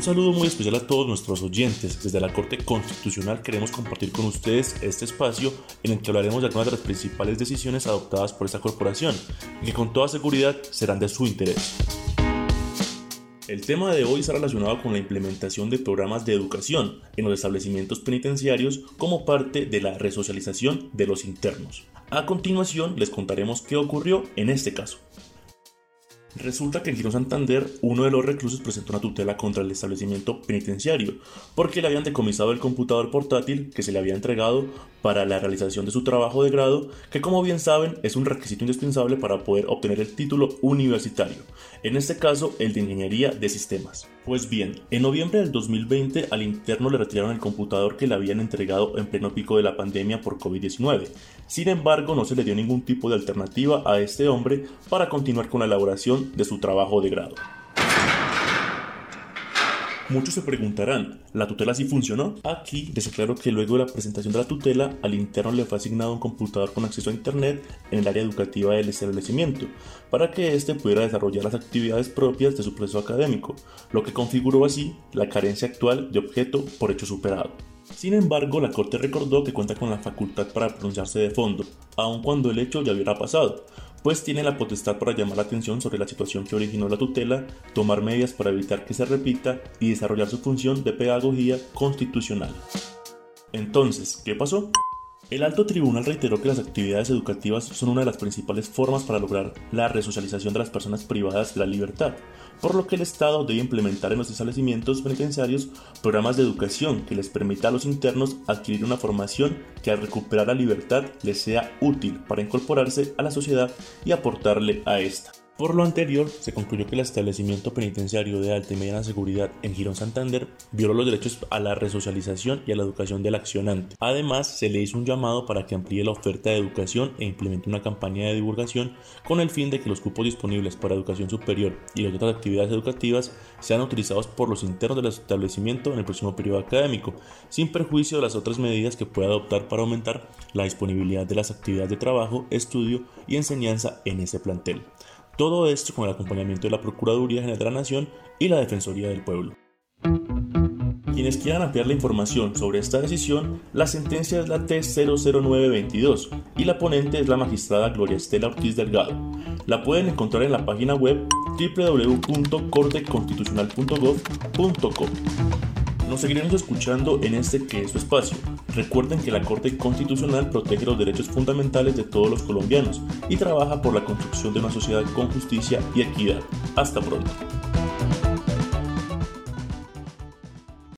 Un saludo muy especial a todos nuestros oyentes. Desde la Corte Constitucional queremos compartir con ustedes este espacio en el que hablaremos de algunas de las principales decisiones adoptadas por esta corporación y que con toda seguridad serán de su interés. El tema de hoy está relacionado con la implementación de programas de educación en los establecimientos penitenciarios como parte de la resocialización de los internos. A continuación les contaremos qué ocurrió en este caso. Resulta que en Girón Santander uno de los reclusos presentó una tutela contra el establecimiento penitenciario porque le habían decomisado el computador portátil que se le había entregado para la realización de su trabajo de grado, que como bien saben es un requisito indispensable para poder obtener el título universitario, en este caso el de Ingeniería de Sistemas. Pues bien, en noviembre del 2020 al interno le retiraron el computador que le habían entregado en pleno pico de la pandemia por COVID-19. Sin embargo, no se le dio ningún tipo de alternativa a este hombre para continuar con la elaboración de su trabajo de grado. Muchos se preguntarán, ¿la tutela sí funcionó? Aquí les aclaro que luego de la presentación de la tutela, al interno le fue asignado un computador con acceso a Internet en el área educativa del establecimiento, para que éste pudiera desarrollar las actividades propias de su proceso académico, lo que configuró así la carencia actual de objeto por hecho superado. Sin embargo, la Corte recordó que cuenta con la facultad para pronunciarse de fondo, aun cuando el hecho ya hubiera pasado, pues tiene la potestad para llamar la atención sobre la situación que originó la tutela, tomar medidas para evitar que se repita y desarrollar su función de pedagogía constitucional. Entonces, ¿qué pasó? El alto tribunal reiteró que las actividades educativas son una de las principales formas para lograr la resocialización de las personas privadas de la libertad, por lo que el Estado debe implementar en los establecimientos penitenciarios programas de educación que les permita a los internos adquirir una formación que al recuperar la libertad les sea útil para incorporarse a la sociedad y aportarle a esta. Por lo anterior, se concluyó que el establecimiento penitenciario de alta y mediana seguridad en Girón Santander violó los derechos a la resocialización y a la educación del accionante. Además, se le hizo un llamado para que amplíe la oferta de educación e implemente una campaña de divulgación con el fin de que los cupos disponibles para educación superior y las otras actividades educativas sean utilizados por los internos del establecimiento en el próximo periodo académico, sin perjuicio de las otras medidas que pueda adoptar para aumentar la disponibilidad de las actividades de trabajo, estudio y enseñanza en ese plantel. Todo esto con el acompañamiento de la Procuraduría General de la Nación y la Defensoría del Pueblo. Quienes quieran ampliar la información sobre esta decisión, la sentencia es la T00922 y la ponente es la magistrada Gloria Estela Ortiz Delgado. La pueden encontrar en la página web www.corteconstitucional.gov.co. Nos seguiremos escuchando en este que es su espacio. Recuerden que la Corte Constitucional protege los derechos fundamentales de todos los colombianos y trabaja por la construcción de una sociedad con justicia y equidad. Hasta pronto.